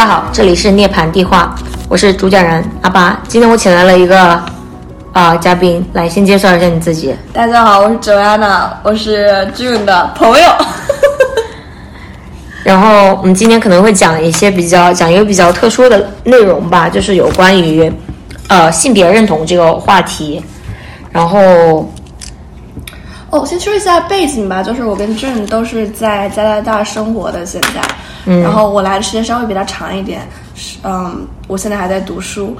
家好，这里是涅槃地话，我是主讲人阿巴。今天我请来了一个啊、嘉宾，来先介绍一下你自己。大家好，我是 Joanna，我是 June 的朋友。然后我们今天可能会讲一些比较讲一个比较特殊的内容吧，就是有关于呃性别认同这个话题。然后哦，先说一下背景吧，就是我跟 June 都是在加拿大生活的，现在，嗯，然后我来的时间稍微比他长一点，是嗯，我现在还在读书，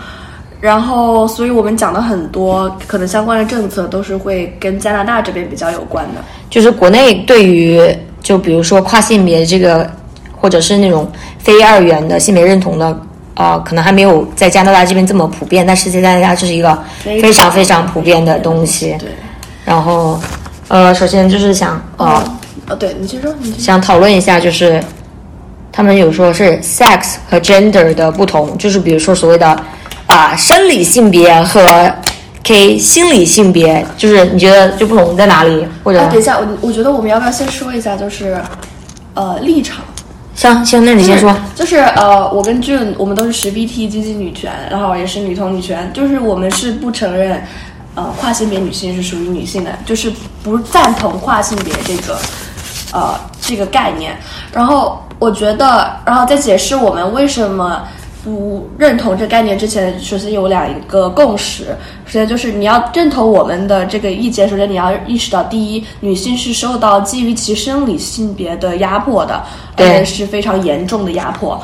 然后所以我们讲的很多可能相关的政策都是会跟加拿大这边比较有关的。就是国内对于就比如说跨性别这个，或者是那种非二元的性别认同的，呃，可能还没有在加拿大这边这么普遍，但是在加拿大这是一个非非常非常普遍的东西。对，然后，呃，首先就是想呃哦，对你先说，你先说。想讨论一下，就是他们有说是 sex 和 gender 的不同，就是比如说所谓的啊、生理性别和 K 心理性别，就是你觉得就不同在哪里？或者哎，等一下，我我觉得我们要不要先说一下，就是呃立场。行行，那你先说。就是呃，我跟 June 我们都是十 BT 积极女权，然后也是女同女权，就是我们是不承认呃跨性别女性是属于女性的，就是不赞同跨性别这个呃这个概念。然后我觉得，然后在解释我们为什么。不认同这概念之前，首先有两个共识。首先就是你要认同我们的这个意见，首先你要意识到，第一，女性是受到基于其生理性别的压迫的，而对且是非常严重的压迫。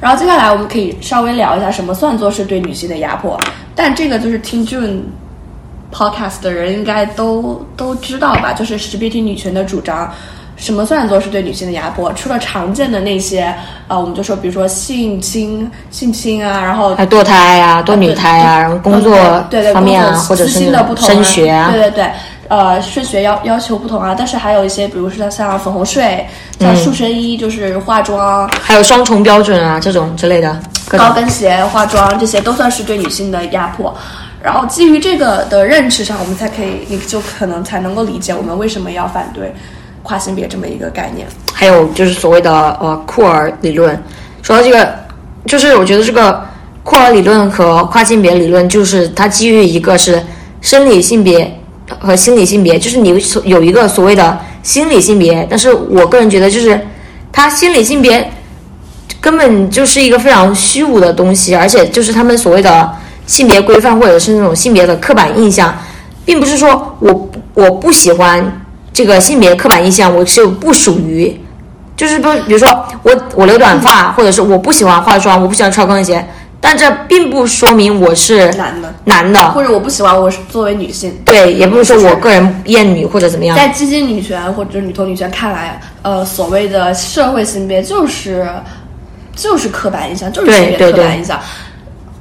然后接下来我们可以稍微聊一下什么算作是对女性的压迫，但这个就是听 June podcast 的人应该都都知道吧，就是识别体女权的主张。什么算作是对女性的压迫？除了常见的那些，呃，我们就说，比如说性侵、性侵啊，然后还堕胎啊，堕女胎啊，然后工作对对方面啊，或者是升学啊，对对对，呃，升学要要求不同啊，但是还有一些，比如说像粉红税、像塑身衣，就是化妆、还有双重标准啊这种之类的高跟鞋、化妆这些都算是对女性的压迫。然后基于这个的认识上，我们才可以，你就可能才能够理解我们为什么要反对跨性别这么一个概念。还有就是所谓的呃库尔理论。说到这个，就是我觉得这个库尔理论和跨性别理论，就是它基于一个是生理性别和心理性别，就是你有一个所谓的心理性别，但是我个人觉得就是它心理性别根本就是一个非常虚无的东西，而且就是他们所谓的性别规范或者是那种性别的刻板印象，并不是说我我不喜欢这个性别刻板印象，我是不属于，就是不，比如说我我留短发，或者是我不喜欢化妆，我不喜欢穿高跟鞋，但这并不说明我是男的，男的，或者我不喜欢我是作为女性。对，也不是说我个人厌女或者怎么样。在基金女权或者女同女权看来，呃，所谓的社会性别就是就是刻板印象，就是性别刻板印象。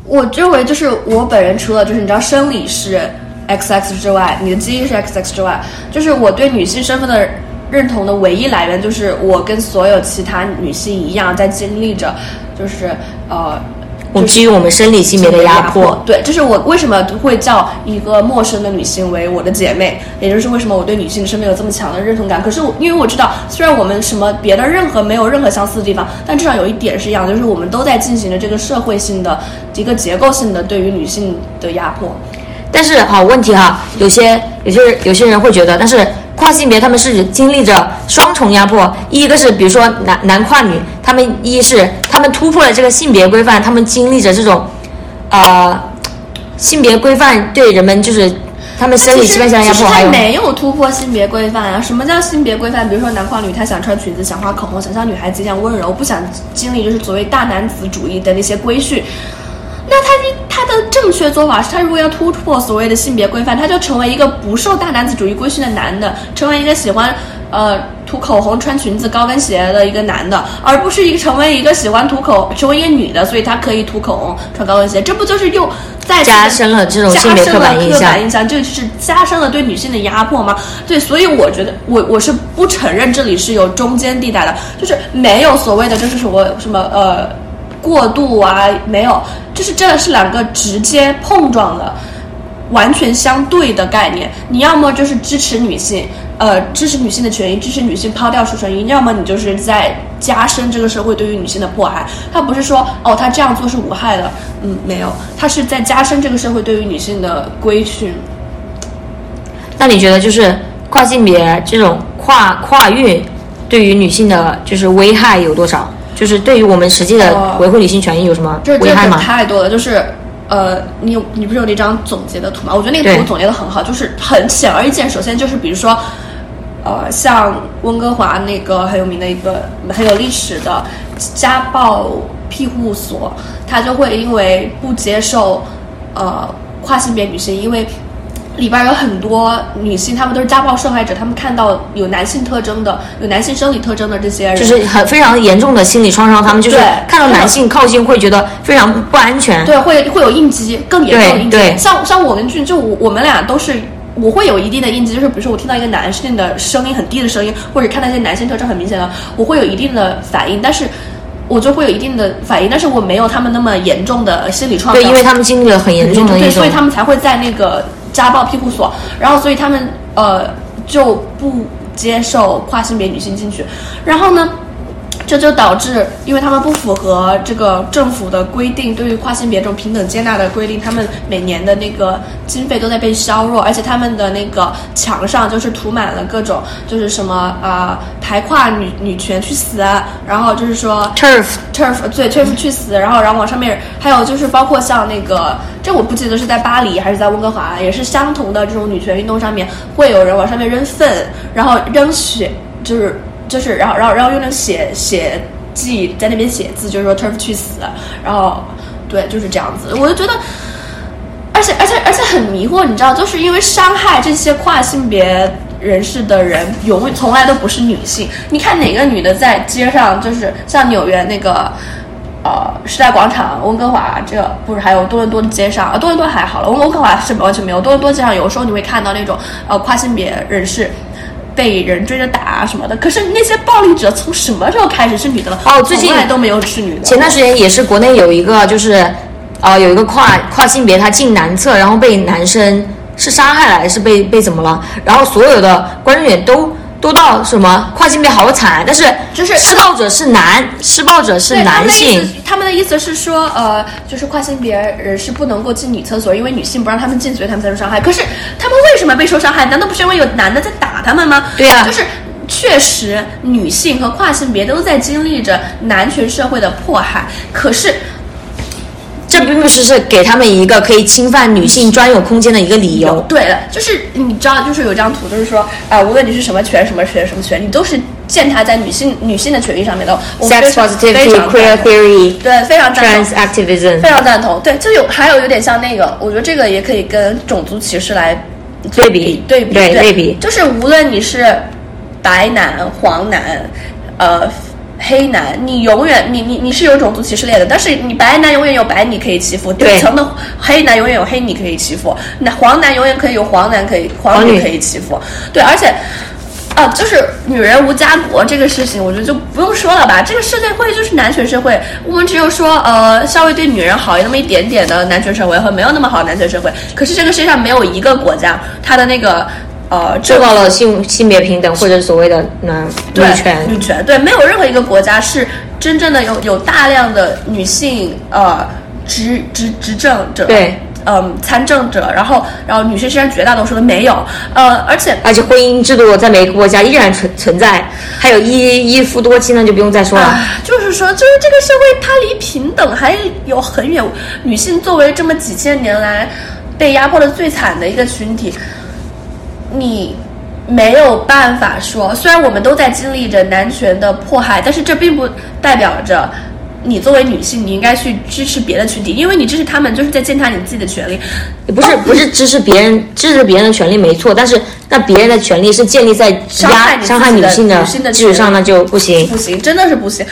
我认为就是我本人除了就是你知道生理是 XX 之外，你的基因是 XX 之外，就是我对女性身份的认同的唯一来源就是我跟所有其他女性一样，在经历着就是呃。我基于我们生理性别的压迫，对，这是我为什么会叫一个陌生的女性为我的姐妹，也就是为什么我对女性身边有这么强的认同感。可是我因为我知道，虽然我们什么别的任何没有任何相似的地方，但至少有一点是一样，就是我们都在进行着这个社会性的一个结构性的对于女性的压迫。但是好问题哈，有些有些有些人会觉得，但是跨性别他们是经历着双重压迫，一个是比如说男男跨女，他们一是他们突破了这个性别规范，他们经历着这种，呃，性别规范对人们就是他们生理器官上压迫，还有他没有突破性别规范啊。什么叫性别规范？比如说男跨女，他想穿裙子，想画口红，想像女孩子一样温柔，不想经历就是所谓大男子主义的那些规训。那他他的正确做法是，他如果要突破所谓的性别规范，他就成为一个不受大男子主义规训的男的，成为一个喜欢呃涂口红、穿裙子、高跟鞋的一个男的，而不是一个成为一个喜欢涂口、成为一个女的，所以他可以涂口红、穿高跟鞋，这不就是又再加深了这种性别加深了刻板印象刻板印象，这个就是加深了对女性的压迫吗？对，所以我觉得我我是不承认这里是有中间地带的，就是没有所谓的就是什么什么呃过度啊，没有，就是这是两个直接碰撞的。完全相对的概念，你要么就是支持女性，呃支持女性的权益，支持女性抛掉出生衣，要么你就是在加深这个社会对于女性的迫害。他不是说哦，他这样做是无害的，嗯，没有，他是在加深这个社会对于女性的规训。那你觉得就是跨性别这种跨跨越对于女性的就是危害有多少？就是对于我们实际的维护女性权益有什么危害吗？太多了，就是呃，你有你不是有那张总结的图吗？我觉得那个图总结的很好，就是很显而易见。首先就是比如说，呃，像温哥华那个很有名的一个很有历史的家暴庇护所，它就会因为不接受呃跨性别女性，因为。里边有很多女性，她们都是家暴受害者，她们看到有男性特征的、有男性生理特征的这些人，就是很非常严重的心理创伤，她们就是对看到男性靠近会觉得非常不安全。对，会会有应激，更严重的应激。对对像像我跟俊，就我我们俩都是，我会有一定的应激，就是比如说我听到一个男性的声音很低的声音，或者看到一些男性特征很明显的，我会有一定的反应，但是我就会有一定的反应，但是我没有他们那么严重的心理创伤。对，因为他们经历了很严重的对，所以他们才会在那个家暴庇护所，然后所以他们呃就不接受跨性别女性进去，然后呢？这就导致，因为他们不符合这个政府的规定，对于跨性别这种平等接纳的规定，他们每年的那个经费都在被削弱，而且他们的那个墙上就是涂满了各种，就是什么啊、呃排跨女女权去死啊，然后就是说 turf turf 对 turf 去死，然后然后往上面还有就是包括像那个，这我不记得是在巴黎还是在温哥华，也是相同的这种女权运动上面会有人往上面扔粪，然后扔血，就是就是然后然后然后用那写写记在那边写字，就是说 turf 去死，然后对就是这样子，我就觉得。而且而且而且很迷惑，你知道，就是因为伤害这些跨性别人士的人，永远从来都不是女性。你看哪个女的在街上，就是像纽约那个。呃，时代广场、温哥华这不是还有多伦多的街上啊？多伦多还好了，温哥华是完全没有。多伦多街上有时候你会看到那种呃跨性别人士被人追着打啊什么的。可是那些暴力者从什么时候开始是女的了？哦最近从来都没有是女的。前段时间也是国内有一个就是，呃，有一个跨跨性别他进男厕，然后被男生是杀害了还是被被怎么了？然后所有的观众也都都到什么跨性别好惨，但是就是施暴者是男，施暴者是男性思，，他们的意思是说，呃，就是跨性别人是不能够进女厕所，因为女性不让他们进，所以他们才受伤害。可是他们为什么被受伤害？难道不是因为有男的在打他们吗？对啊就是确实女性和跨性别都在经历着男权社会的迫害，可是。这并不是是给他们一个可以侵犯女性专有空间的一个理由。对了，就是你知道，就是有张图，就是说，啊、无论你是什么权、什么权、什么权，你都是践踏在女性女性的权利上面的。我 Sex 非常 positivity, 非常 queer theory, 对，非常赞同 trans activism，非常赞同。对，就有还有有点像那个，我觉得这个也可以跟种族歧视来对比对比对类比就是无论你是白男、黄男，呃。黑男，你永远你你你是有种族歧视链的，但是你白男永远有白你可以欺负，底层的黑男永远有黑你可以欺负，那黄男永远可以有黄男可以黄黄女女可以欺负，对，而且。啊，就是女人无家国这个事情，我觉得就不用说了吧。这个世界会就是男权社会，我们只有说呃稍微对女人好那么一点点的男权社会和没有那么好的男权社会。可是这个世界上没有一个国家，它的那个呃做到了性性别平等或者所谓的男女权。女权对，没有任何一个国家是真正的有有大量的女性呃执执执政者，对，嗯参政者，然后然后女性虽然绝大多数都没有，呃，而且而且婚姻制度在每个国家依然存存在，还有一一夫多妻呢，就不用再说了。啊，就是说，就是这个社会它离平等还有很远。女性作为这么几千年来被压迫的最惨的一个群体，你没有办法说，虽然我们都在经历着男权的迫害，但是这并不代表着。你作为女性，你应该去支持别的群体，因为你支持他们，就是在践踏你自己的权利。也不是不是支持别人支持别人的权利没错，但是那别人的权利是建立在伤害伤害女性的基础上，那就不行。不行，真的是不行。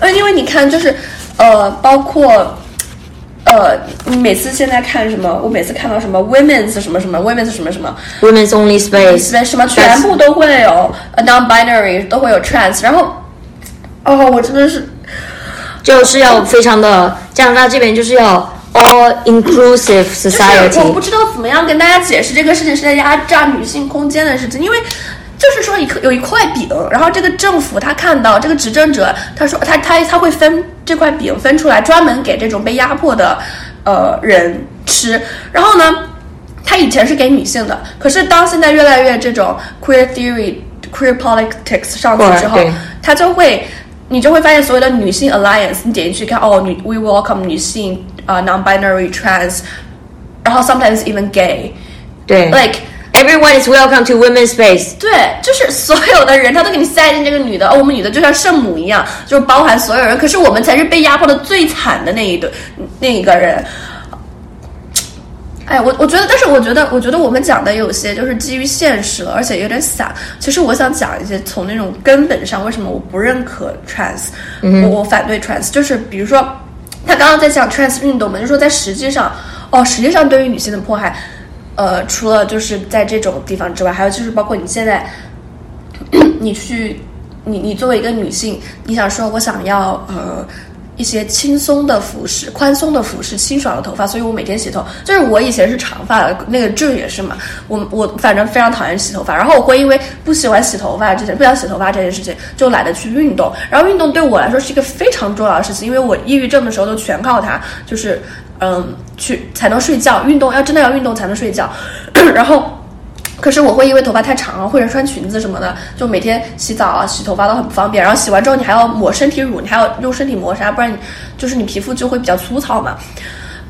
呃，因为你看，就是呃，包括呃，你每次现在看什么，我每次看到什么 women's 什么什么 women's 什么什么，Women's only space，什么全部都会有呃 non-binary 都会有 trans，然后哦，我真的是就是要非常的加拿大这边就是要 all inclusive society 我不。知道怎么样跟大家解释这个事情是在压榨女性空间的事情，因为就是说一颗有一块饼，然后这个政府他看到这个执政者，他说他他他会分这块饼分出来，专门给这种被压迫的呃人吃。然后呢，他以前是给女性的，可是当现在越来越这种 queer theory、queer politics 上去之后，他就会。你就会发现所有的女性 alliance，你点进去看，哦，女 we welcome 女性啊、non-binary trans，然后 sometimes even gay，对 like Everyone is welcome to women's space。对，就是所有的人他都给你塞进这个女的，哦，我们女的就像圣母一样，就是包含所有人。可是我们才是被压迫的最惨的那一对那一个人。哎，我我觉得，但是我觉得，我觉得我们讲的有些就是基于现实了，而且有点散。其实我想讲一些从那种根本上，为什么我不认可 trans，、我我反对 trans，就是比如说他刚刚在讲 trans 运动嘛，就说在实际上，哦，实际上对于女性的迫害，呃，除了就是在这种地方之外，还有就是包括你现在，你去，你你作为一个女性，你想说我想要呃一些轻松的服饰、宽松的服饰、清爽的头发，所以我每天洗头。就是我以前是长发的，那个俊也是嘛，我我反正非常讨厌洗头发，然后我会因为不喜欢洗头发这件不想洗头发这件事情，就懒得去运动。然后运动对我来说是一个非常重要的事情，因为我抑郁症的时候都全靠它，就是嗯去才能睡觉，运动要真的要运动才能睡觉，然后。可是我会因为头发太长了，或者穿裙子什么的，就每天洗澡啊、洗头发都很不方便。然后洗完之后，你还要抹身体乳，你还要用身体磨砂，不然你就是你皮肤就会比较粗糙嘛，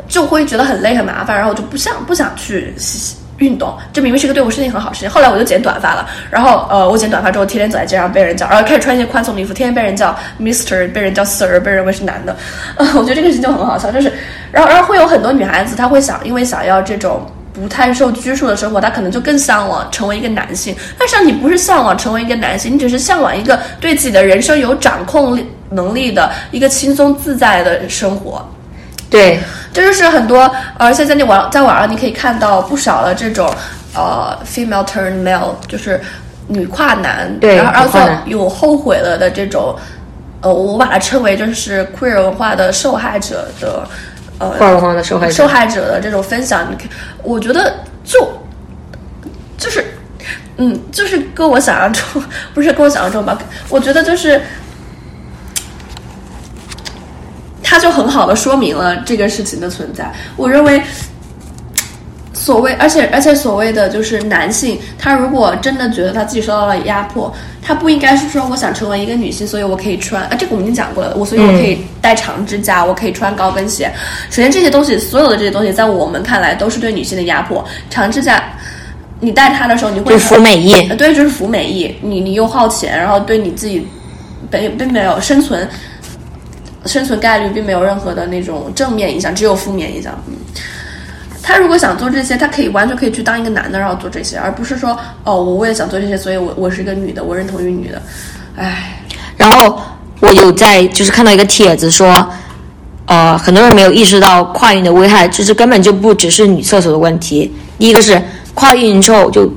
就会觉得很累很麻烦。然后我就不想不想去洗洗运动，这明明是个对我身体很好的事情。后来我就剪短发了，然后呃，我剪短发之后，天天走在街上被人叫，然后开始穿一些宽松的衣服，天天被人叫 Mister，被人叫 Sir，被认为是男的。呃，我觉得这个事情就很好笑，就是，然后然后会有很多女孩子，她会想，因为想要这种。不太受拘束的生活，她可能就更向往成为一个男性。但是你不是向往成为一个男性，你只是向往一个对自己的人生有掌控力能力的一个轻松自在的生活。对，这就是很多，而且在你网在网上你可以看到不少的这种呃 female turn male，就是女跨男，对然后有后悔了的这种，呃，我把它称为就是 queer 文化的受害者的，呃，跨文化的受害者受害者的这种分享，你看，我觉得就就是，嗯，就是跟我想象中 不是跟我想象中吧，我觉得就是。它就很好的说明了这个事情的存在。我认为，所谓，而且而且所谓的就是男性，他如果真的觉得他自己受到了压迫，他不应该是说我想成为一个女性，所以我可以穿啊，这个我们已经讲过了，我所以我可以戴长指甲，我可以穿高跟鞋。首先这些东西，所有的这些东西，在我们看来都是对女性的压迫。长指甲，你戴它的时候，你会就服美役。呃对，就是服美役，你你又耗钱，然后对你自己并并没有生存生存概率并没有任何的那种正面影响，只有负面影响。嗯，他如果想做这些，他可以完全可以去当一个男的，然后做这些，而不是说哦，我为了想做这些，所以我我是一个女的，我认同于女的。唉，然后我有在就是看到一个帖子说，呃，很多人没有意识到跨运的危害，就是根本就不只是女厕所的问题。第一个是跨运之后就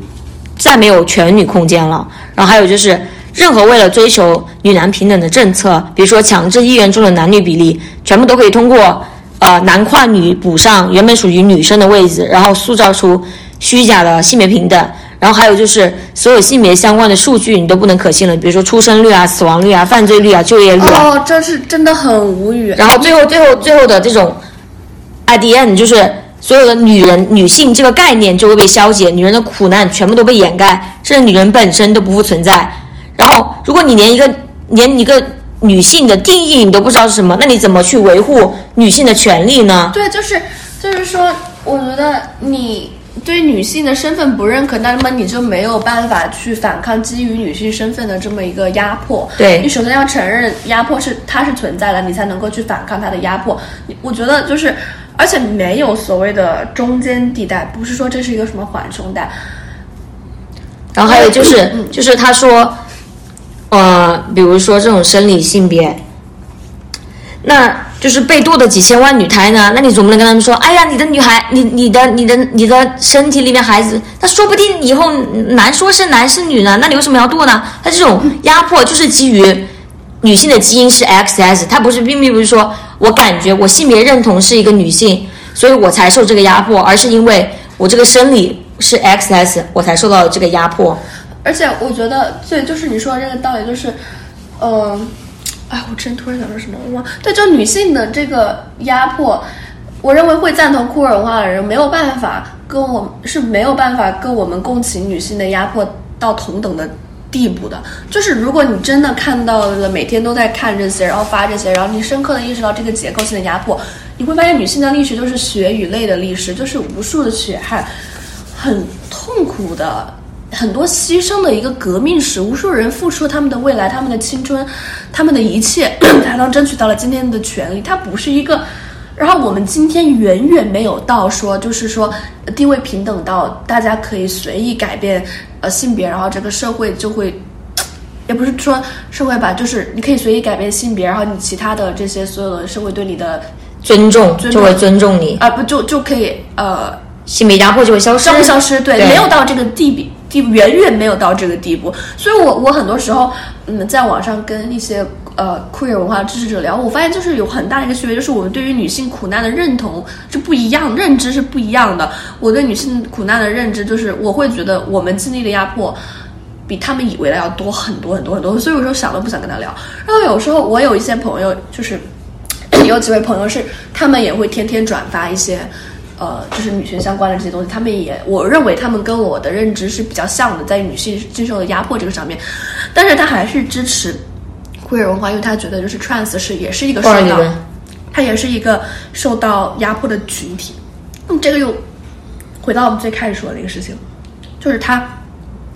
再没有全女空间了，然后还有就是任何为了追求女男平等的政策，比如说强制医院中的男女比例，全部都可以通过呃男跨女补上原本属于女生的位置，然后塑造出虚假的性别平等。然后还有就是，所有性别相关的数据你都不能可信了，比如说出生率啊、死亡率啊、犯罪率啊、就业率。哦，这是真的很无语。然后最后最后最后的这种 IDN，就是所有的女人女性这个概念就会被消解，女人的苦难全部都被掩盖，甚至女人本身都不复存在。然后如果你连一个连一个女性的定义你都不知道是什么，那你怎么去维护女性的权利呢？对，就是就是说，我觉得你对女性的身份不认可，那么你就没有办法去反抗基于女性身份的这么一个压迫。对你首先要承认压迫是它是存在的，你才能够去反抗它的压迫。你我觉得就是，而且没有所谓的中间地带，不是说这是一个什么缓冲带。然后还有就是嗯，就是他说，呃，比如说这种生理性别，那就是被堕的几千万女胎呢，那你总不能跟他们说，哎呀，你的女孩，你你的你的你的身体里面孩子，那说不定以后难说是男是女呢，那你为什么要堕呢？他这种压迫就是基于女性的基因是 XS，它不是并并不是说我感觉我性别认同是一个女性，所以我才受这个压迫，而是因为我这个生理是 XS，我才受到这个压迫。而且我觉得，对，就是你说的这个道理，就是，嗯、哎，我之前突然想说什么，我忘。对，就女性的这个压迫，我认为会赞同酷儿文化的人没有办法跟我是没有办法跟我们共情女性的压迫到同等的地步的。就是如果你真的看到了，每天都在看这些，然后发这些，然后你深刻的意识到这个结构性的压迫，你会发现女性的历史就是血与泪的历史，就是无数的血汗，很痛苦的。很多牺牲的一个革命史，无数人付出他们的未来、他们的青春、他们的一切，才能争取到了今天的权利。它不是一个，然后我们今天远远没有到说，就是说地位平等到大家可以随意改变呃性别，然后这个社会就会，也不是说社会吧，就是你可以随意改变性别，然后你其他的这些所有的社会对你的尊重就会尊重你，啊、不就就可以呃性别压迫就会消失，消不消失？对，没有到这个地步地，远远没有到这个地步。所以我我很多时候，嗯，在网上跟一些呃 queer 文化支持者聊，我发现就是有很大的一个区别，就是我们对于女性苦难的认同是不一样，认知是不一样的。我对女性苦难的认知就是，我会觉得我们经历的压迫。比他们以为的要多很多很多很多，所以有时候想都不想跟他聊。然后有时候我有一些朋友，就是有几位朋友是他们也会天天转发一些，呃，就是女权相关的这些东西。他们也，我认为他们跟我的认知是比较像的，在女性经受的压迫这个上面，但是他还是支持 queer 文化，因为他觉得就是 trans 是也是一个受到酷儿理论，它也是一个受到压迫的群体。那么这个又回到我们最开始说的那个事情，就是他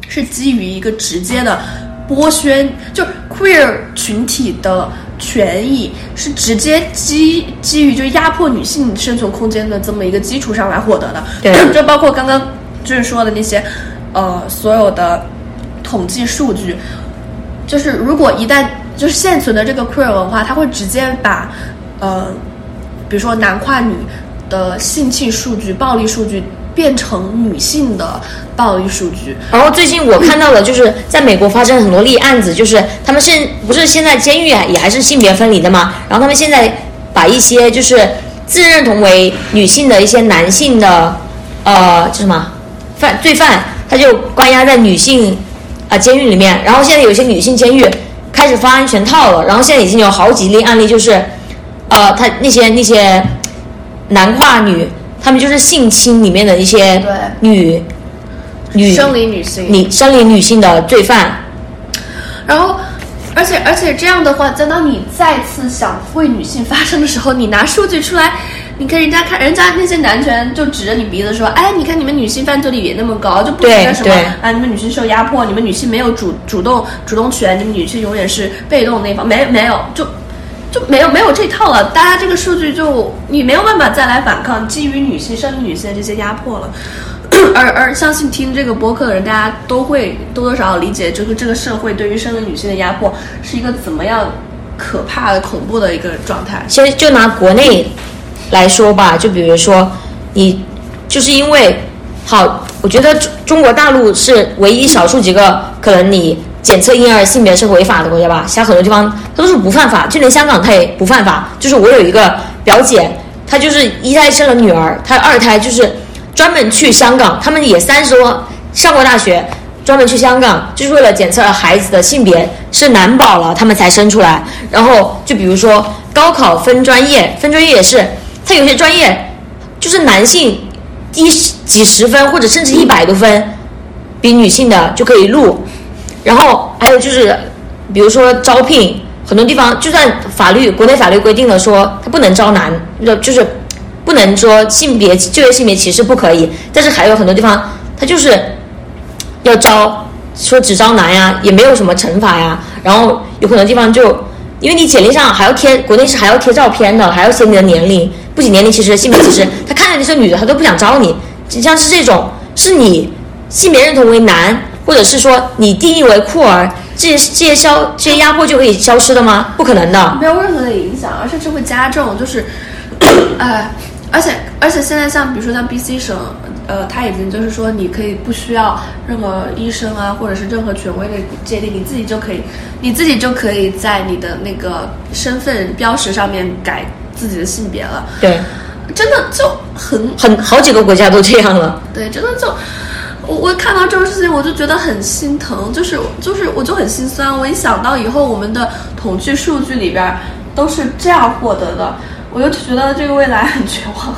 是基于一个直接的剥削，就是 queer 群体的权益是直接基基于就压迫女性生存空间的这么一个基础上来获得的。对 就包括刚刚就是说的那些呃所有的统计数据，就是如果一旦就是现存的这个 queer 文化，它会直接把呃，比如说男跨女的性侵数据、暴力数据变成女性的暴力数据。然后最近我看到了，就是在美国发生很多例案子，就是他们现不是现在监狱也还是性别分离的嘛，然后他们现在把一些就是自认同为女性的一些男性的呃叫什么？犯罪犯，他就关押在女性啊、监狱里面，然后现在有些女性监狱开始发安全套了，然后现在已经有好几例案例，就是呃他那些那些男跨女，他们就是性侵里面的一些对。女女生理女性，你生理女性的罪犯，然后，而且而且这样的话，等到你再次想为女性发声的时候，你拿数据出来，你看人家看，人家那些男权就指着你鼻子说，哎，你看你们女性犯罪率也那么高，就不觉得什么？啊，你们女性受压迫，你们女性没有主主动主动权，你们女性永远是被动那方，没没有就。就没有没有这套了，大家这个数据就你没有办法再来反抗基于女性生理女性的这些压迫了，而而相信听这个播客的人，大家都会多多少少理解这个这个社会对于生理女性的压迫是一个怎么样可怕的、恐怖的一个状态。其实就拿国内来说吧，就比如说你就是因为好，我觉得中中国大陆是唯一少数几个可能你检测婴儿性别是违法的国家吧，其他很多地方它都是不犯法，就连香港它也不犯法。就是我有一个表姐，她就是一胎生了女儿，她二胎就是专门去香港，他们也三十多上过大学，专门去香港就是为了检测孩子的性别是男宝了，他们才生出来。然后就比如说高考分专业，分专业也是，它有些专业就是男性低几十分或者甚至一百多分，比女性的就可以录。然后还有就是，比如说招聘，很多地方就算法律国内法律规定了说他不能招男，就就是不能说性别就业性别歧视不可以，但是还有很多地方他就是要招，说只招男呀，也没有什么惩罚呀。然后有很多地方就因为你简历上还要贴，国内是还要贴照片的，还要写你的年龄，不仅年龄歧视，性别歧视，他看着你是女的，他都不想招你。像是这种，是你性别认同为男，或者是说你定义为酷儿，这些这些消这些压迫就可以消失的吗？不可能的。没有任何的影响，而甚至会加重。就是，呃，而且而且现在像比如说像 B C 省，呃，他已经就是说你可以不需要任何医生啊，或者是任何权威的界定，你自己就可以，你自己就可以在你的那个身份标识上面改自己的性别了。对，真的就很很好几个国家都这样了。对，真的就我我看到这种事情，我就觉得很心疼，就是就是我就很心酸。我一想到以后我们的统计数据里边都是这样获得的，我就觉得这个未来很绝望。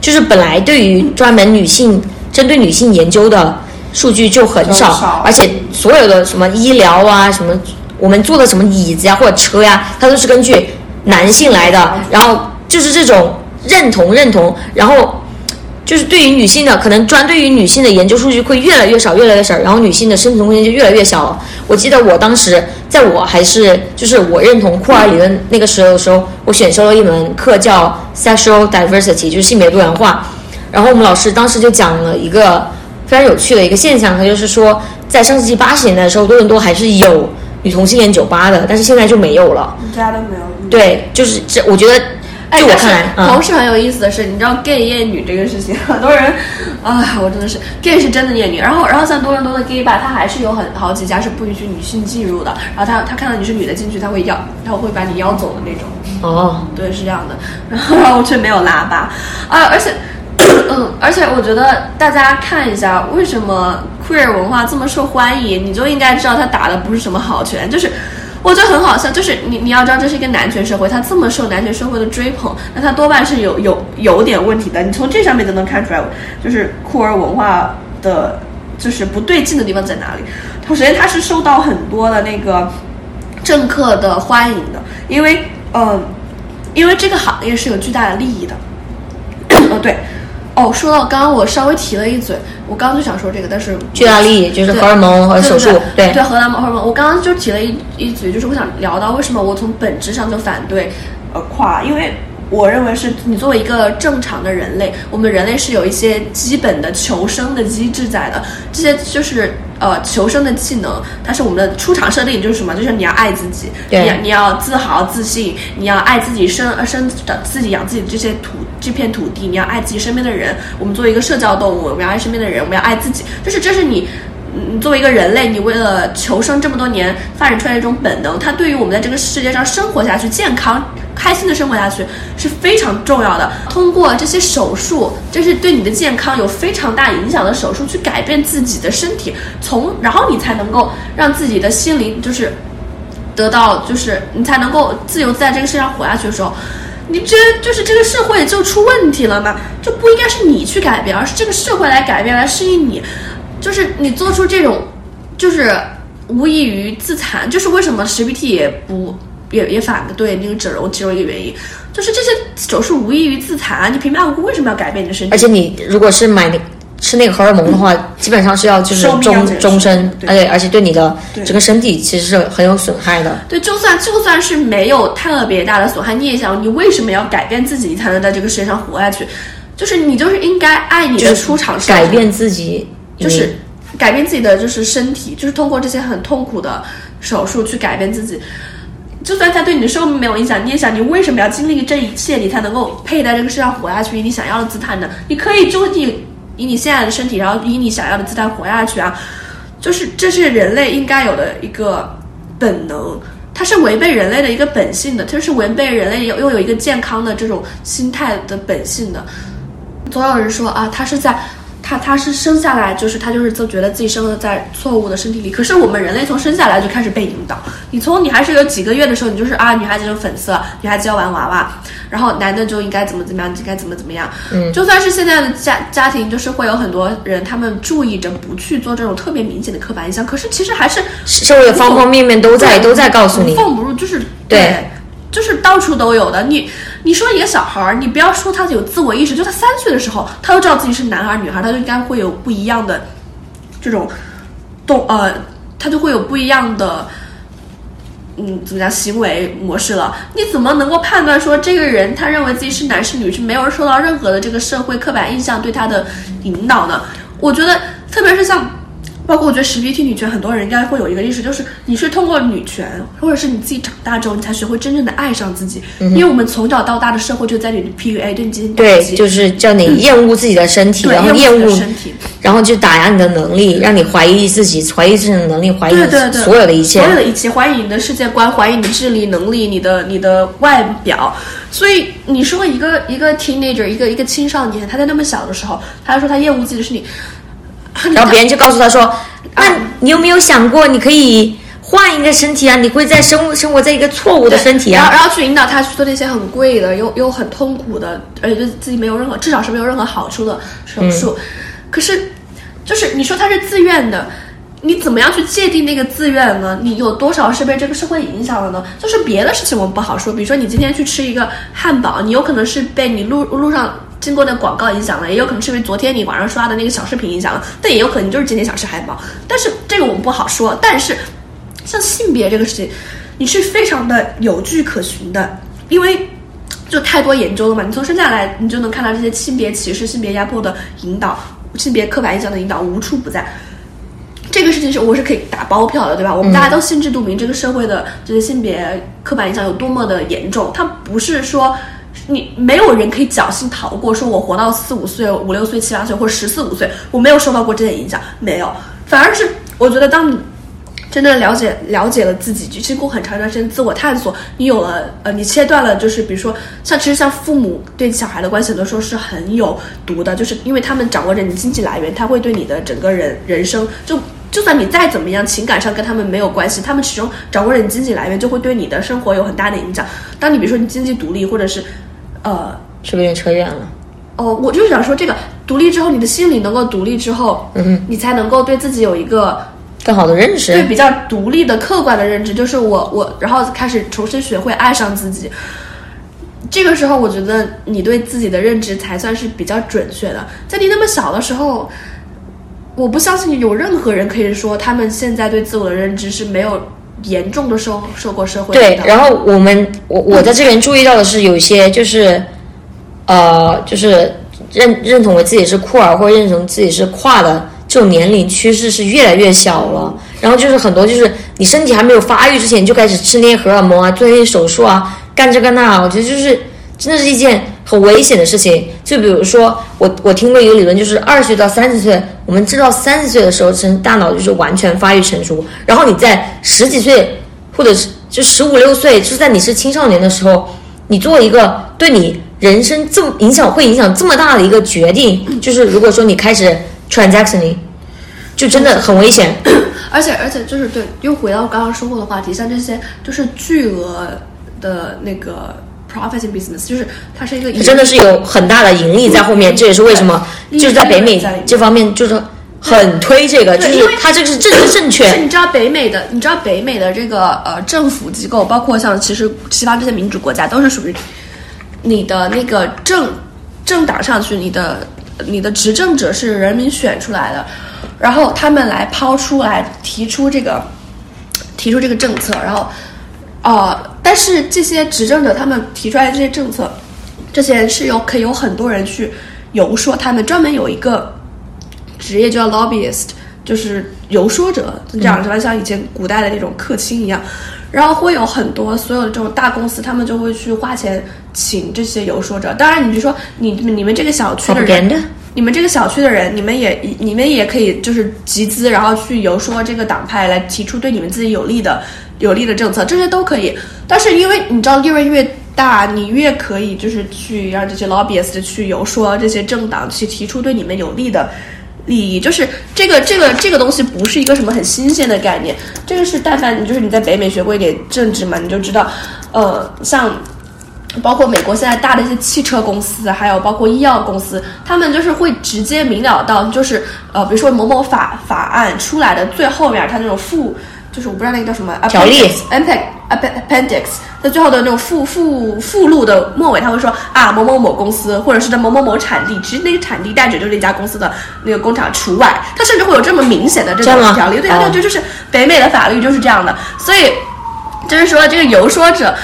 就是本来对于专门女性针对女性研究的数据就很少，很少而且所有的什么医疗啊，什么我们坐的什么椅子呀、或者车呀，它都是根据男性来的，然后就是这种认同认同，然后。就是对于女性的，可能专对于女性的研究数据会越来越少，越来越少，然后女性的生存空间就越来越小了。我记得我当时在我还是就是我认同库尔理论那个时候的时候，我选修了一门课叫 Sexual Diversity，就是性别多元化。然后我们老师当时就讲了一个非常有趣的一个现象，他就是说，在上世纪八十年代的时候，多伦多还是有女同性恋酒吧的，但是现在就没有了。一家都没有。对，就是这，我觉得哎，就我但是看来，嗯同时很有意思的是，你知道 gay 厌女这个事情，很多人，啊，我真的是 gay 是真的厌女。然后，然后像多伦多的 gay 吧，他还是有很好几家是不允许女性进入的。然后他他看到你是女的进去，他会要他会把你邀走的那种。哦，对，是这样的。然后然后却没有拉吧，啊，而且，嗯，而且我觉得大家看一下，为什么 queer 文化这么受欢迎，你就应该知道他打的不是什么好拳，就是。我觉得很好笑，就是你你要知道这是一个男权社会，他这么受男权社会的追捧，那他多半是有有有点问题的。你从这上面就能看出来，就是酷儿文化的，就是不对劲的地方在哪里。首先，他是受到很多的那个政客的欢迎的，因为呃，因为这个行业是有巨大的利益的。哦，对，哦，说到刚刚我稍微提了一嘴，我刚刚就想说这个，但是巨大利就是荷尔蒙和手术，对对，荷尔蒙荷尔蒙。我刚刚就提了一一嘴，就是我想聊到为什么我从本质上就反对呃跨，因为我认为是你作为一个正常的人类，我们人类是有一些基本的求生的机制在的，这些就是呃求生的技能，它是我们的出场设定就是什么？就是你要爱自己，对你要你要自豪自信，你要爱自己生呃生长自己养自己的这些土这片土地，你要爱自己身边的人。我们作为一个社交动物，我们要爱身边的人，我们要爱自己，就是这是你。你作为一个人类，你为了求生这么多年发展出来的一种本能，它对于我们在这个世界上生活下去、健康、开心的生活下去是非常重要的。通过这些手术，这是对你的健康有非常大影响的手术，去改变自己的身体，从然后你才能够让自己的心灵就是得到，就是你才能够自由在这个世上活下去的时候。你这就是这个社会就出问题了嘛？就不应该是你去改变，而是这个社会来改变，来适应你。就是你做出这种，就是无异于自残。就是为什么十 BT 也不也也反对那个整容其中一个原因，就是这些手术无异于自残。你平白无故为什么要改变你的身体？而且你如果是买那吃那个荷尔蒙的话，基本上是要就是终终身，而且而且对你的整个身体其实是很有损害的。对，就算就算是没有特别大的损害，你也想，你为什么要改变自己，你才能在这个世界上活下去？就是你就是应该爱你的出场改变自己，就是改变自己的就是身体，就是通过这些很痛苦的手术去改变自己。就算它对你的寿命没有影响，你也想，你为什么要经历这一切，你才能够配在这个世上活下去，以你想要的姿态呢？你可以就以以你现在的身体，然后以你想要的姿态活下去啊！就是这是人类应该有的一个本能，它是违背人类的一个本性的，它是违背人类拥有一个健康的这种心态的本性的。总有人说啊，他是在他他是生下来就是他就是就觉得自己生了在错误的身体里。可是我们人类从生下来就开始被引导，你从你还是有几个月的时候，你就是啊，女孩子就粉色，女孩子要玩娃娃，然后男的就应该怎么怎么样，应该怎么怎么样。嗯，就算是现在的家家庭，就是会有很多人，他们注意着不去做这种特别明显的刻板印象，可是其实还是社会的方方面面都在都在告诉你无，缝不入，就是对就是到处都有的。你你说一个小孩儿，你不要说他有自我意识，就他三岁的时候，他都知道自己是男孩女孩，他就应该会有不一样的这种动呃，他就会有不一样的。嗯，怎么讲行为模式了？你怎么能够判断说这个人他认为自己是男是女，是没有受到任何的这个社会刻板印象对他的引导呢？我觉得，特别是像包括我觉得十 BT 女权，很多人应该会有一个意识，就是你是通过女权，或者是你自己长大之后，你才学会真正的爱上自己。因为我们从小到大的社会就在你的 PUA，对你进行打对，击，就是叫你厌恶自己的身体，对然后厌厌恶身体，然后就打压你的能力，让你怀疑自己，怀疑自己的能力，怀疑对对对，所有的一切所。有的一切，怀疑你的世界观，怀疑你的智力能力，你的你的外表。所以你说一个一个 teenager，一个一个青少年，他在那么小的时候，他说他厌恶自己的身体，然后别人就告诉他说，那你有没有想过，你可以换一个身体啊？你会在生生活在一个错误的身体啊然后啊？然后去引导他去做那些很贵的又又很痛苦的，而且对自己没有任何至少是没有任何好处的手术。可是，就是你说他是自愿的。你怎么样去界定那个自愿呢？你有多少是被这个社会影响了呢？就是别的事情我们不好说，比如说你今天去吃一个汉堡，你有可能是被你路路上经过那广告影响了，也有可能是因为昨天你网上刷的那个小视频影响了，但也有可能就是今天想吃汉堡。但是这个我们不好说。但是像性别这个事情，你是非常的有据可循的，因为就太多研究了嘛。你从生下来，你就能看到这些性别歧视、性别压迫的引导、性别刻板印象的引导无处不在。这个事情是我是可以打包票的，对吧？我们大家都心知肚明，这个社会的这些性别刻板印象有多么的严重。它不是说你没有人可以侥幸逃过，说我活到四五岁、五六岁、七八岁或十四五岁，我没有受到过这些影响，没有。反而是我觉得，当你真的了解了解了自己，就经过很长一段时间自我探索，你有了呃，你切断了，就是比如说像其实像父母对小孩的关系，很多时候是很有毒的，就是因为他们掌握着你经济来源，他会对你的整个人人生就。就算你再怎么样，情感上跟他们没有关系，他们始终掌握着你经济来源，就会对你的生活有很大的影响。当你比如说你经济独立，或者是，呃，是不是有点扯远了？哦，我就是想说，这个独立之后，你的心理能够独立之后，嗯哼，你才能够对自己有一个更好的认识对。比较独立的、客观的认知，就是我我，然后开始重新学会爱上自己。这个时候，我觉得你对自己的认知才算是比较准确的。在你那么小的时候，我不相信有任何人可以说他们现在对自我的认知是没有严重的受受过社会对然后我们我我在这边注意到的是，有一些就是，呃，就是认认同为自己是酷儿或者认同自己是跨的这种年龄趋势是越来越小了。然后就是很多就是你身体还没有发育之前，就开始吃那些荷尔蒙啊，做那些手术啊，干这个那，我觉得就是真的是一件很危险的事情。就比如说我我听过一个理论，就是二十岁到三十岁，我们知道三十岁的时候，成大脑就是完全发育成熟，然后你在十几岁或者是就十五六岁，就是在你是青少年的时候，你做一个对你人生这么影响会影响这么大的一个决定，就是如果说你开始 transactioning，就真的很危险。而且而且就是对，又回到刚刚说过的话题，像这些就是巨额的那个 profit in business，就是它是一个真的是有很大的盈利在后面，这也是为什么就是在北美这方面就是很推这个，就是它这个是政治正是确。你知道北美的，你知道北美的这个呃政府机构，包括像其实西方这些民主国家，都是属于你的那个政政党上去，你的你的执政者是人民选出来的，然后他们来抛出来提出这个提出这个政策，然后呃，但是这些执政者他们提出来的这些政策，这些是有可以有很多人去游说他们，专门有一个职业叫 lobbyist，就是游说者，这样就像以前古代的那种客卿一样。然后会有很多所有的这种大公司，他们就会去花钱请这些游说者。当然，你比如说你你们这个小区的人你们这个小区的人，你们也你们也可以就是集资，然后去游说这个党派来提出对你们自己有利的有利的政策，这些都可以。但是因为你知道利润越大，你越可以就是去让这些 lobbyist 去游说这些政党去提出对你们有利的。利益就是这个这个这个东西不是一个什么很新鲜的概念，这个是但凡你就是你在北美学过一点政治嘛，你就知道，呃，像包括美国现在大的一些汽车公司，还有包括医药公司，他们就是会直接明了到，就是呃，比如说某某法法案出来的最后面，它那种附，就是我不知道那个叫什么条例。appendix appendix，在最后的那种附附附录的末尾，他会说啊某某某公司，或者是在某某某产地，其实那个产地代指就是那家公司的那个工厂除外，它甚至会有这么明显的这种条例，对啊，哦。对，这就是北美的法律就是这样的，所以就是说这个游说者。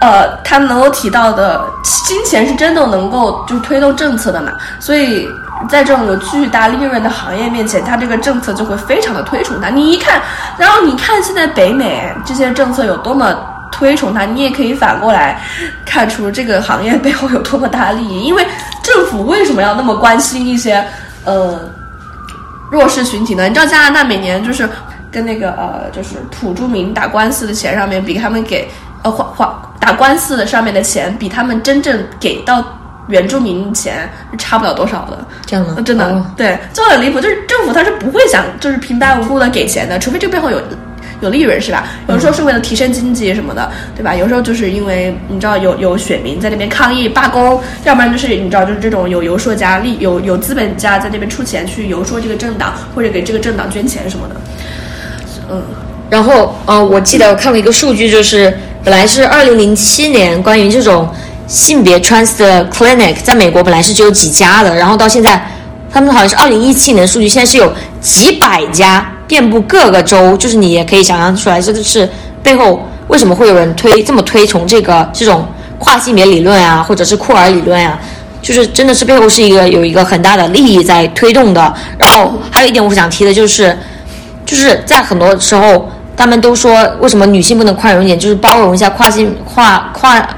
呃，他能够提到的金钱是真的能够就是推动政策的嘛，所以在这种有巨大利润的行业面前，他这个政策就会非常的推崇它。你一看，然后你看现在北美这些政策有多么推崇它，你也可以反过来看出这个行业背后有多么大的利益。因为政府为什么要那么关心一些呃弱势群体呢？你知道加拿大每年就是跟那个呃就是土著民打官司的钱上面比他们给呃花花打官司的上面的钱比他们真正给到原住民钱是差不了多少的。这样吗？真的，哦对，就很离谱。就是政府他是不会想就是平白无故的给钱的，除非这个背后有有利润，是吧？有时候是为了提升经济什么的，对吧？有时候就是因为你知道有有选民在那边抗议罢工，要不然就是你知道就是这种有游说家利有有资本家在那边出钱去游说这个政党，或者给这个政党捐钱什么的。嗯，然后，呃，我记得我看过一个数据，就是本来是二零零七年关于这种性别 trans 的 clinic 在美国本来是只有几家的，然后到现在，他们好像是二零一七年数据，现在是有几百家，遍布各个州，就是你也可以想象出来，这就是背后为什么会有人推这么推崇这个这种跨性别理论啊，或者是酷儿理论啊。就是真的是背后是一个有一个很大的利益在推动的，然后还有一点我想提的就是，就是在很多时候，他们都说为什么女性不能宽容一点，就是包容一下跨性跨跨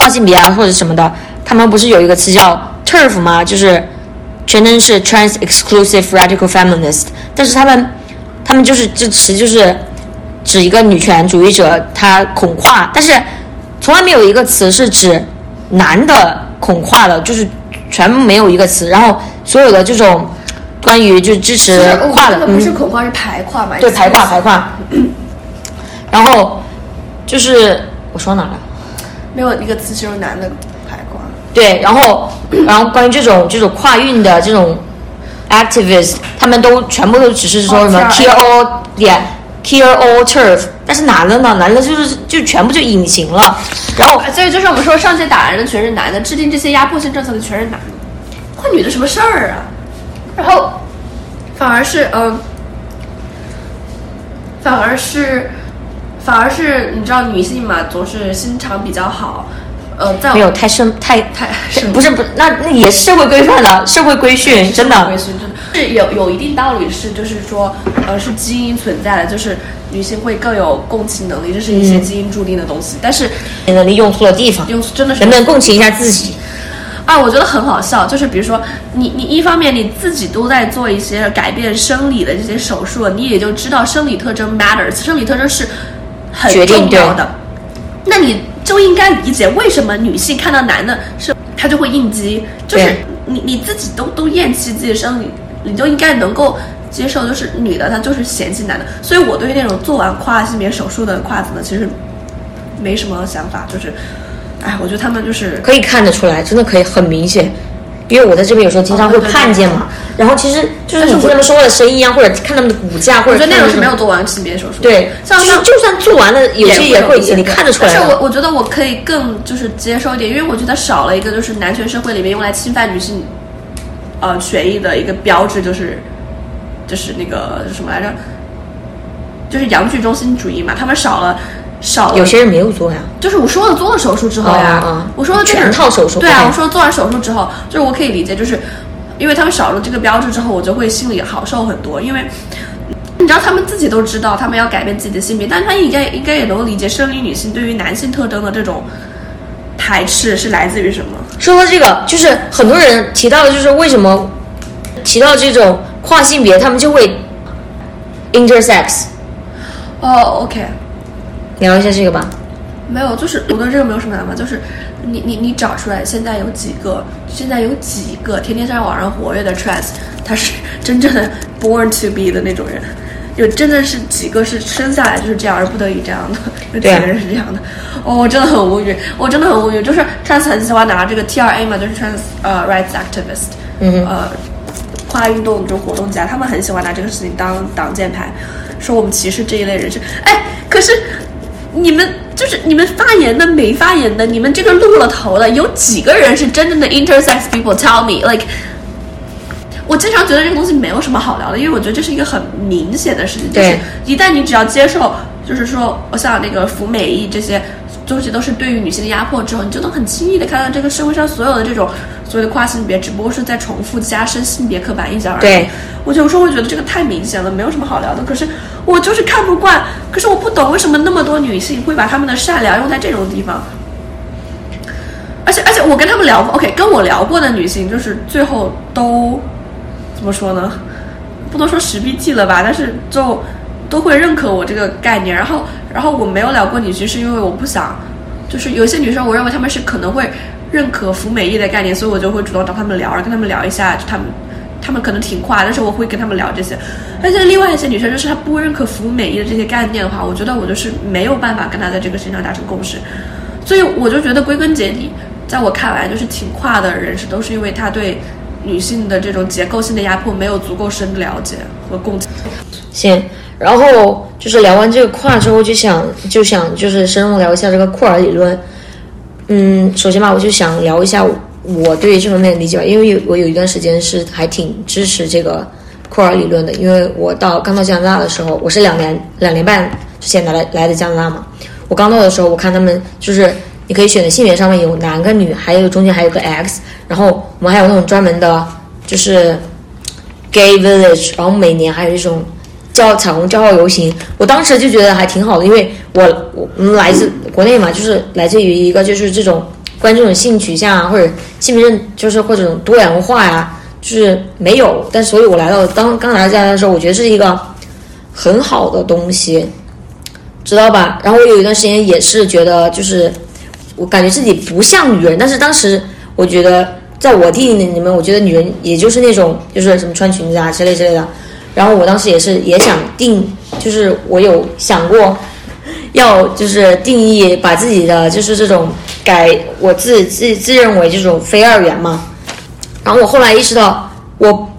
跨性别啊或者什么的。他们不是有一个词叫 TERF 吗？就是全称是 Trans Exclusive Radical Feminist，但是他们他们就是这词就是指一个女权主义者他恐跨，但是从来没有一个词是指男的恐跨的，就是全部没有一个词。然后所有的这种关于就支持跨的，这个不是恐跨，是排跨嘛？对，排跨排跨。然后就是我说哪了？没有一个词形容男的排跨。对，然后 然后关于这种这种跨运的这种 activist，他们都全部都只是说什么哦 kill all 点 kill all turf，但是男的呢？男的就是就全部就隐形了。然后所以就是我们说上街打人的全是男的，制定这些压迫性政策的全是男的，关女的什么事儿啊？然后反而是嗯，反而是反而是你知道女性嘛，总是心肠比较好，呃，没有太深太太深。不是不是，那那也是社会规范的社会规训，真的。规训真的。是有有一定道理，是就是说，呃，是基因存在的，就是女性会更有共情能力，这是一些基因注定的东西。但是能力用错了地方，用真的是能不能共情一下自己？啊，我觉得很好笑，就是比如说你你一方面你自己都在做一些改变生理的这些手术，你也就知道生理特征 matters，生理特征是很重要的。那你就应该理解为什么女性看到男的是她就会应激，就是你你自己都都厌弃自己生理，你就应该能够接受，就是女的她就是嫌弃男的。所以我对于那种做完跨性别手术的跨子呢，其实没什么想法，就是，哎，我觉得他们就是可以看得出来，真的可以很明显。因为我在这边有时候经常会看见嘛，然后其实就是你但是我听他们说话的声音啊，或者看他们的骨架，或者我觉得那种是没有做完性别手术。对，像像就算做完了，有些也会有你看得出来。但是我我觉得我可以更就是接受一点，因为我觉得少了一个就是男权社会里面用来侵犯女性呃权益的一个标志，就是就是那个什么来着，就是阳具中心主义嘛，他们少了。少了。有些人没有做呀，就是我说的做了手术之后呀，我说的全套手术对啊，我说做完手术之后，就是我可以理解，就是因为他们少了这个标志之后，我就会心里好受很多，因为你知道他们自己都知道他们要改变自己的性别，但他应该应该也能够理解生理女性对于男性特征的这种排斥是来自于什么。说到这个，就是很多人提到的，就是为什么提到这种跨性别，他们就会 intersex，哦，OK，聊一下这个吧。没有，就是我对这个没有什么想法，就是你你你找出来，现在有几个，现在有几个天天在网上活跃的 trans，他是真正的 born to be 的那种人，有真的是几个是生下来就是这样而不得已这样的，有几个人是这样的，哦，我真的很无语，我真的很无语，就是 trans 很喜欢拿这个 TRA 嘛，就是 trans 呃 rights activist，嗯呃跨运动就活动家，他们很喜欢拿这个事情当挡箭牌，说我们歧视这一类人士。哎，可是你们就是你们发言的没发言的，你们这个露了头了，有几个人是真正的 intersex people？Tell me，like。我经常觉得这个东西没有什么好聊的，因为我觉得这是一个很明显的事情，就是一旦你只要接受，就是说，我像那个服美役这些东西都是对于女性的压迫之后，你就能很轻易的看到这个社会上所有的这种所谓的跨性别，只不过是在重复加深性别刻板印象而已。对，我有时候会觉得这个太明显了，没有什么好聊的。可是我就是看不惯，可是我不懂为什么那么多女性会把她们的善良用在这种地方。而且而且我跟他们聊过，OK，跟我聊过的女性，就是最后都怎么说呢？不能说实 BT 了吧，但是就都会认可我这个概念。然后然后我没有聊过女性，是因为我不想，就是有些女生，我认为她们是可能会认可服美役的概念，所以我就会主动找他们聊，跟他们聊一下，就他们他们可能挺跨，但是我会跟他们聊这些。但是另外一些女生就是她不认可服美役的这些概念的话，我觉得我就是没有办法跟她在这个事情上达成共识。所以我就觉得归根结底，在我看来，就是挺跨的人士都是因为他对女性的这种结构性的压迫没有足够深的了解和共情。行，然后就是聊完这个跨之后，就想就想就是深入聊一下这个库尔理论。嗯，首先吧，我就想聊一下我对这方面的理解吧，因为有我有一段时间是还挺支持这个库尔理论的，因为我到刚到加拿大的时候，我是两年两年半之前来来的加拿大嘛。我刚到的时候，我看他们就是你可以选的性别上面有男跟女，还有中间还有个 X，然后我们还有那种专门的，就是 Gay Village，然后每年还有一种叫彩虹骄傲游行。我当时就觉得还挺好的，因为我我们来自国内嘛，就是来自于一个就是这种关注这种性取向啊，或者性别认就是或者多元化呀、就是没有。但所以我来到当刚来到加拿大的时候，我觉得是一个很好的东西。知道吧？然后我有一段时间也是觉得，就是我感觉自己不像女人，但是当时我觉得，在我弟弟里面，我觉得女人也就是那种，就是什么穿裙子啊之类之类的。然后我当时也是也想定，就是我有想过，要就是定义把自己的就是这种改我自自自认为这种非二元嘛。然后我后来意识到，我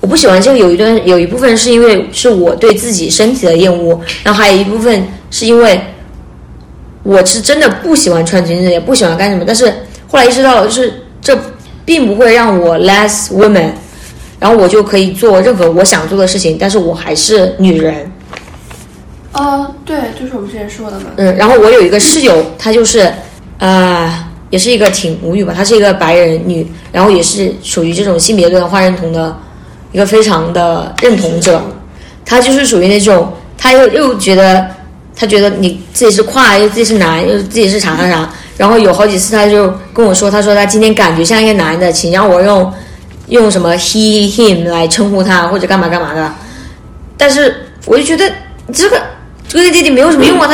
我不喜欢这个，有一段有一部分是因为是我对自己身体的厌恶，然后还有一部分。是因为我是真的不喜欢穿裙子，也不喜欢干什么。但是后来意识到，就是这并不会让我 less woman，然后我就可以做任何我想做的事情。但是我还是女人。呃，对，就是我们之前说的嘛。嗯，然后我有一个室友，她就是呃，也是一个挺无语吧。她是一个白人女，然后也是属于这种性别多元化认同的一个非常的认同者。她就是属于那种，她又又觉得。她觉得你自己是跨，又自己是男，又自己是啥啥啥，然后有好几次她就跟我说，她说她今天感觉像一个男的，请让我用用什么 he him 来称呼他，或者干嘛干嘛的。但是我就觉得这个哥哥弟弟没有什么用啊，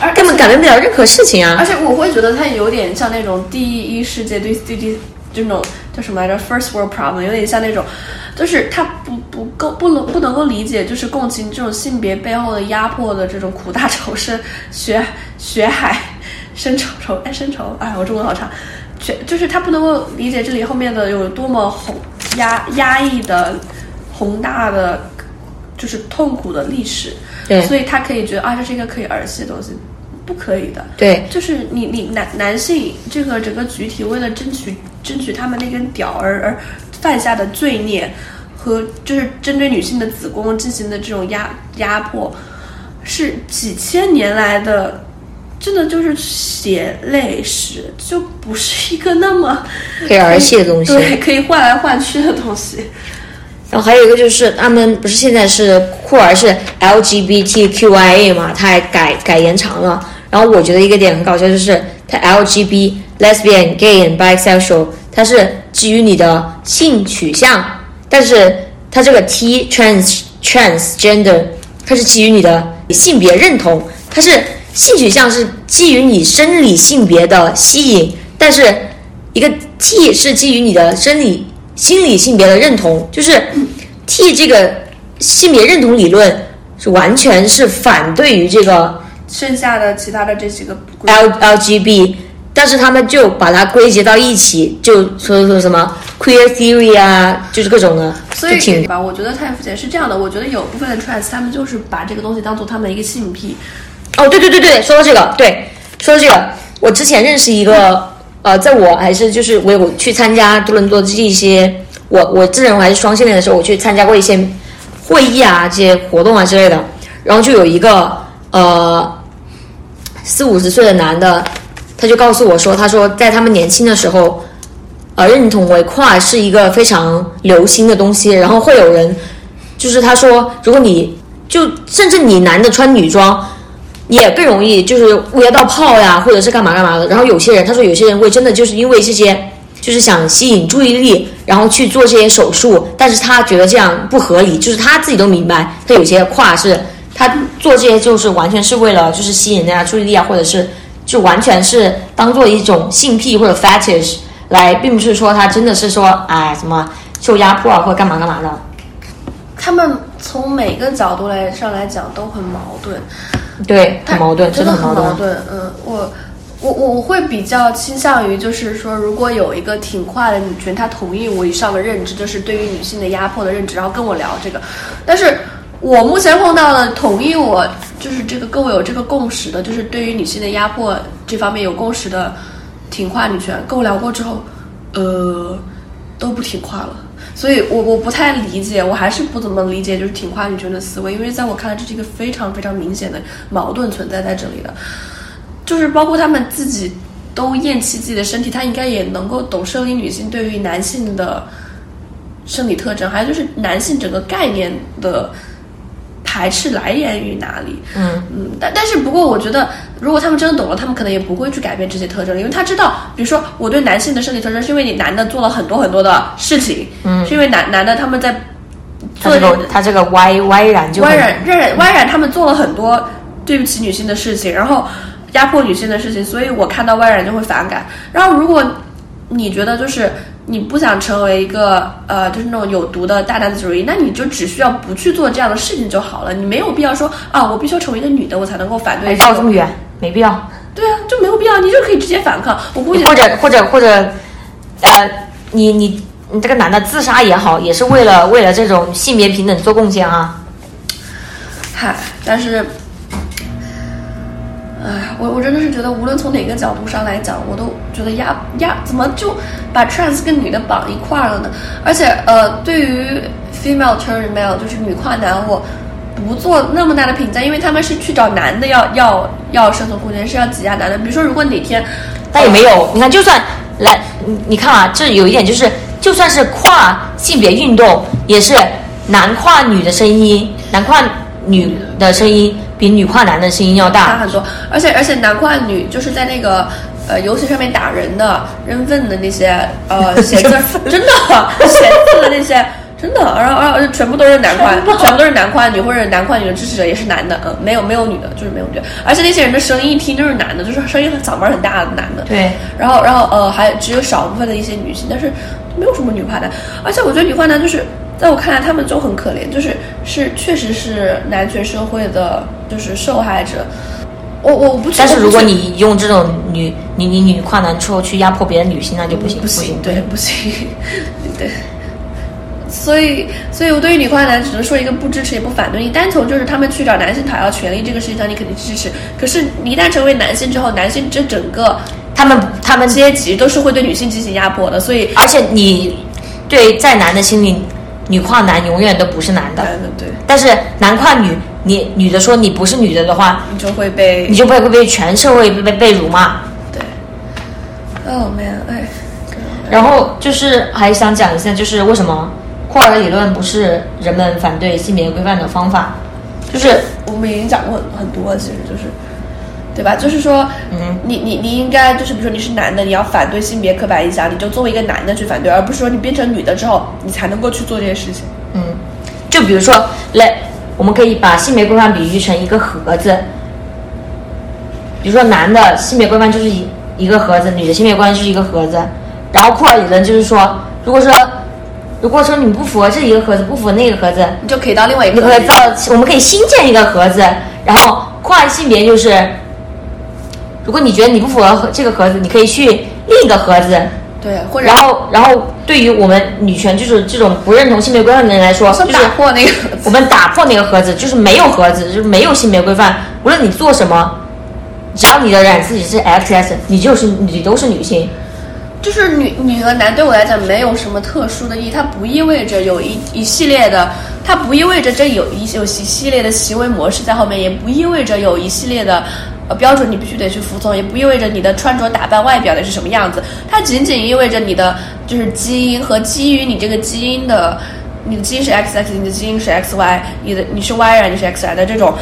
他根本改变不了任何事情啊。而且我会觉得他有点像那种第一世界对第第这种叫什么来着，first world problem，有点像那种。就是他不不够不能不能够理解，就是共情这种性别背后的压迫的这种苦大仇深，血 血海深仇仇哎深仇哎我中文好差，全就是他不能够理解这里后面的有多么宏压压抑的宏大的就是痛苦的历史，对，所以他可以觉得啊这是一个可以儿戏的东西，不可以的，对，就是你你男男性这个整个集体为了争取争取他们那根屌而而。犯下的罪孽和就是针对女性的子宫进行的这种压压迫，是几千年来的，真的就是血泪史，就不是一个那么可以儿戏的东西，对，可以换来换去的东西。然后还有一个就是，他们不是现在是库尔是 LGBTQIA 嘛，他还改改延长了。然后我觉得一个点很搞笑，就是他 LGB lesbian gay and bisexual。它是基于你的性取向，但是它这个 T trans transgender，它是基于你的性别认同。它是性取向是基于你生理性别的吸引，但是一个 T 是基于你的生理心理性别的认同。就是 T 这个性别认同理论是完全是反对于这个剩下的其他的这几个 L L G B。但是他们就把它归结到一起，就说说什么 queer theory 啊，就是各种的，所以吧，我觉得太肤浅是这样的。我觉得有部分的 trans 他们就是把这个东西当做他们的一个性癖。哦，对对对对，说到这个，对，说到这个，我之前认识一个，呃，在我还是就是我有去参加多伦多这一些，我我自认为还是双性恋的时候，我去参加过一些会议啊，这些活动啊之类的，然后就有一个呃四五十岁的男的。他就告诉我说：“他说在他们年轻的时候，呃，认同为跨是一个非常流行的东西。然后会有人，就是他说，如果你就甚至你男的穿女装，也更容易就是约到炮呀，或者是干嘛干嘛的。然后有些人，他说有些人会真的就是因为这些，就是想吸引注意力，然后去做这些手术。但是他觉得这样不合理，就是他自己都明白，他有些跨是他做这些就是完全是为了就是吸引大家注意力啊，或者是。”就完全是当做一种性癖或者 fetish 来，并不是说他真的是说哎什么受压迫啊或者干嘛干嘛的。他们从每个角度来上来讲都很矛盾，对，很矛盾，真的很矛盾。嗯，我我我会比较倾向于，就是说，如果有一个挺跨的女权，她同意我以上的认知，就是对于女性的压迫的认知，然后跟我聊这个。但是我目前碰到的同意我就是这个跟我有这个共识的，就是对于女性的压迫这方面有共识的挺跨女权，跟我聊过之后，呃，都不挺跨了。所以，我我不太理解，我还是不怎么理解，就是挺跨女权的思维，因为在我看来，这是一个非常非常明显的矛盾存在在这里的，就是包括他们自己都厌弃自己的身体，他应该也能够懂生理女性对于男性的生理特征，还有就是男性整个概念的。排斥来源于哪里？嗯嗯，但但是不过，我觉得如果他们真的懂了，他们可能也不会去改变这些特征，因为他知道，比如说我对男性的生理特征，是因为你男的做了很多很多的事情，嗯，是因为男男的他们在做这个他这个歪歪染就 歪染染歪染他们做了很多对不起女性的事情，然后压迫女性的事情，所以我看到歪染就会反感。然后如果你觉得就是。你不想成为一个呃，就是那种有毒的大男子主义，那你就只需要不去做这样的事情就好了。你没有必要说啊，我必须要成为一个女的，我才能够反对。绕这么远，没必要。对啊，就没有必要，你就可以直接反抗。我估计或者或者或者，呃，你你你这个男的自杀也好，也是为了为了这种性别平等做贡献啊。嗨，但是。哎，我我真的是觉得，无论从哪个角度上来讲，我都觉得呀呀，怎么就把 trans 跟女的绑一块了呢？而且呃，对于 female turn male 就是女跨男，我不做那么大的评价，因为他们是去找男的要要要生存空间，是要挤压男的。比如说，如果哪天，但也没有，你看，就算来，你你看啊，这有一点就是，就算是跨性别运动，也是男跨女的声音，男跨女的声音。比女跨男的声音要大。很多，而且而且男跨女就是在那个呃游戏上面打人的、扔粪的那些呃 写字，真的写字的那些真的，然后然后全部都是男跨，全部。都是男跨女或者男跨女的支持者也是男的，嗯，没有没有女的，就是没有女的，而且那些人的声音一听就是男的，就是声音嗓门很大的男的，对，然后然后呃还只有少部分的一些女性，但是没有什么女跨男，而且我觉得女跨男就是。在我看来，他们就很可怜，就是是确实是男权社会的，就是受害者。我我不。但是如果你用这种女你你女跨男之后去压迫别的女性，那就不行，不行，对，不行，对。所以，所以我对于女跨男只能说一个不支持也不反对。你单从就是他们去找男性讨要权利这个事情上，你肯定支持。可是你一旦成为男性之后，男性这整个他们他们阶级都是会对女性进行压迫的。所以，而且你对再男的心里。女跨男永远都不是男的，对。但是男跨女，你女的说你不是女的的话，你就会被，你就会会被全社会被被辱骂。对。Oh man，哎。然后就是还想讲一下，就是为什么库尔的理论不是人们反对性别规范的方法？就是我们已经讲过很很多，其实就是。对吧？就是说，嗯，你你你应该就是，比如说你是男的，你要反对性别刻板印象，你就作为一个男的去反对，而不是说你变成女的之后，你才能够去做这些事情。嗯，就比如说，来，我们可以把性别规范比喻成一个盒子。比如说，男的性别规范就是一一个盒子，女的性别规范就是一个盒子。然后库尔理论就是说，如果说如果说你不符合这一个盒子，不符合那个盒子，你就可以到另外一个，你可以造，我们可以新建一个盒子，然后跨性别就是。如果你觉得你不符合这个盒子，你可以去另一个盒子。对，或者然后然后对于我们女权就是这种不认同性别规范的人来说，就是打破那个，我们打破那个盒子，就是没有盒子，就是没有性别规范。无论你做什么，只要你的染自己是 XS，你就是你都是女性。就是女女和男对我来讲没有什么特殊的意义，它不意味着有一一系列的，它不意味着这有一有一系列的行为模式在后面，也不意味着有一系列的。呃，标准你必须得去服从，也不意味着你的穿着打扮、外表的是什么样子。它仅仅意味着你的就是基因和基于你这个基因的，你的基因是 X X，你的基因是 X Y，你的你是 Y 染，你是 X 染的这种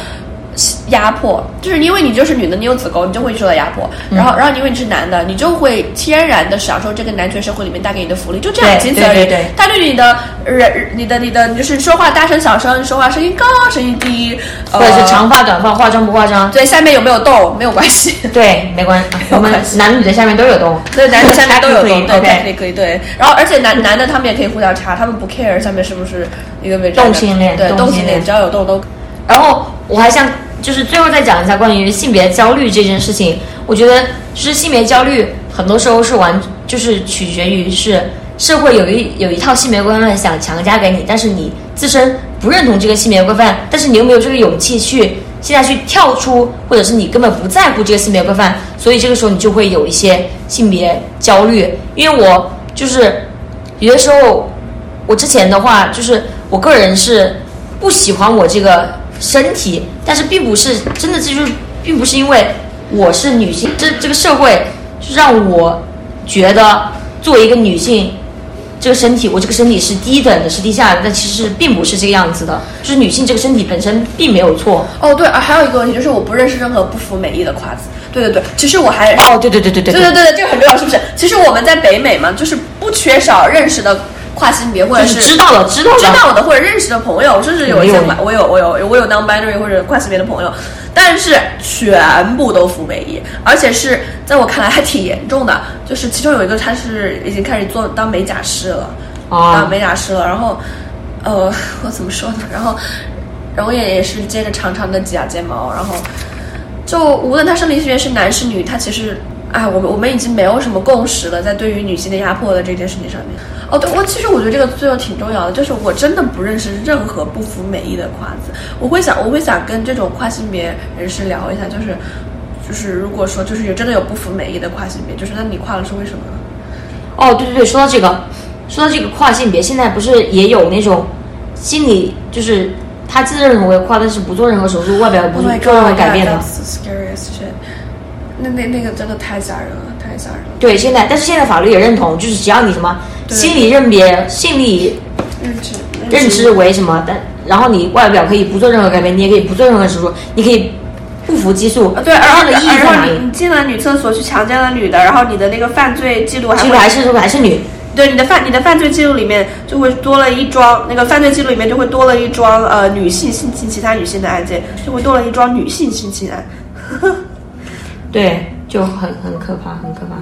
压迫，就是因为你就是女的，你有子宫，你就会受到压迫。然后，然后因为你是男的，你就会天然的享受这个男权社会里面带给你的福利，就这样，对仅此而已。对对对他对你的人、你的、你的，就是说话大声小声，说话声音高声音低，或者是呃长发短发，化妆不化妆，对下面有没有痘没有关系。对，没关系，我们男女的下面都有洞，对，男的下面都有洞，对，可以可以对。然后而且男男的他们也可以互相查，他们不 care 下面是不是一个伪装的动性恋对，动性恋只要有洞都。然后我还想就是最后再讲一下关于性别焦虑这件事情，我觉得就是性别焦虑很多时候是完就是取决于是社会有一有一套性别规范想强加给你，但是你自身不认同这个性别规范，但是你又没有这个勇气去现在去跳出，或者是你根本不在乎这个性别规范，所以这个时候你就会有一些性别焦虑。因为我就是有的时候我之前的话，就是我个人是不喜欢我这个身体，但是并不是真的，这就是并不是因为我是女性，这这个社会是让我觉得作为一个女性，这个身体我这个身体是低等的，是低下的，但其实并不是这个样子的，就是女性这个身体本身并没有错。哦，对，啊，还有一个问题就是我不认识任何不服美意的夸子。对对对，其实我还哦，对对对对对对对对对，这个很重要，是不是？其实我们在北美嘛，就是不缺少认识的跨性别或者就是知道了知道了知道的或者认识的朋友，甚至有一些我有我有我有 non-binary 或者跨性别的朋友，但是全部都服美役，而且是在我看来还挺严重的。就是其中有一个他是已经开始做当美甲师了，啊当美甲师了，然后呃，我怎么说呢？然后然后也也是接着长长的假睫毛，然后。就无论他生理性别是男是女，他其实，哎，我们我们已经没有什么共识了，在对于女性的压迫的这件事情上面。哦，对，我其实我觉得这个最后挺重要的，就是我真的不认识任何不服美意的夸子。我会想，我会想跟这种跨性别人士聊一下，就是，就是如果说就是有真的有不服美意的跨性别，就是那你跨了是为什么呢？哦，对对对，说到这个，说到这个跨性别，现在不是也有那种心理，就是他自认为跨，但是不做任何手术，外表也不 Oh 做任何改变的。那那那个真的太吓人了，太吓人了。对，现在但是现在法律也认同，就是只要你什么心理认别、心理认知认知为什么，但然后你外表可以不做任何改变，你也可以不做任何手术，你可以不服激素。对，然后它的意义在然后哪里？你你进了女厕所去强奸了女的，然后你的那个犯罪记录还会记录还是还是女，对你的犯你的犯罪记录里面就会多了一桩，那个犯罪记录里面就会多了一桩呃女性性侵其他女性的案件，就会多了一桩女性性侵案。对，就很很可怕，很可怕。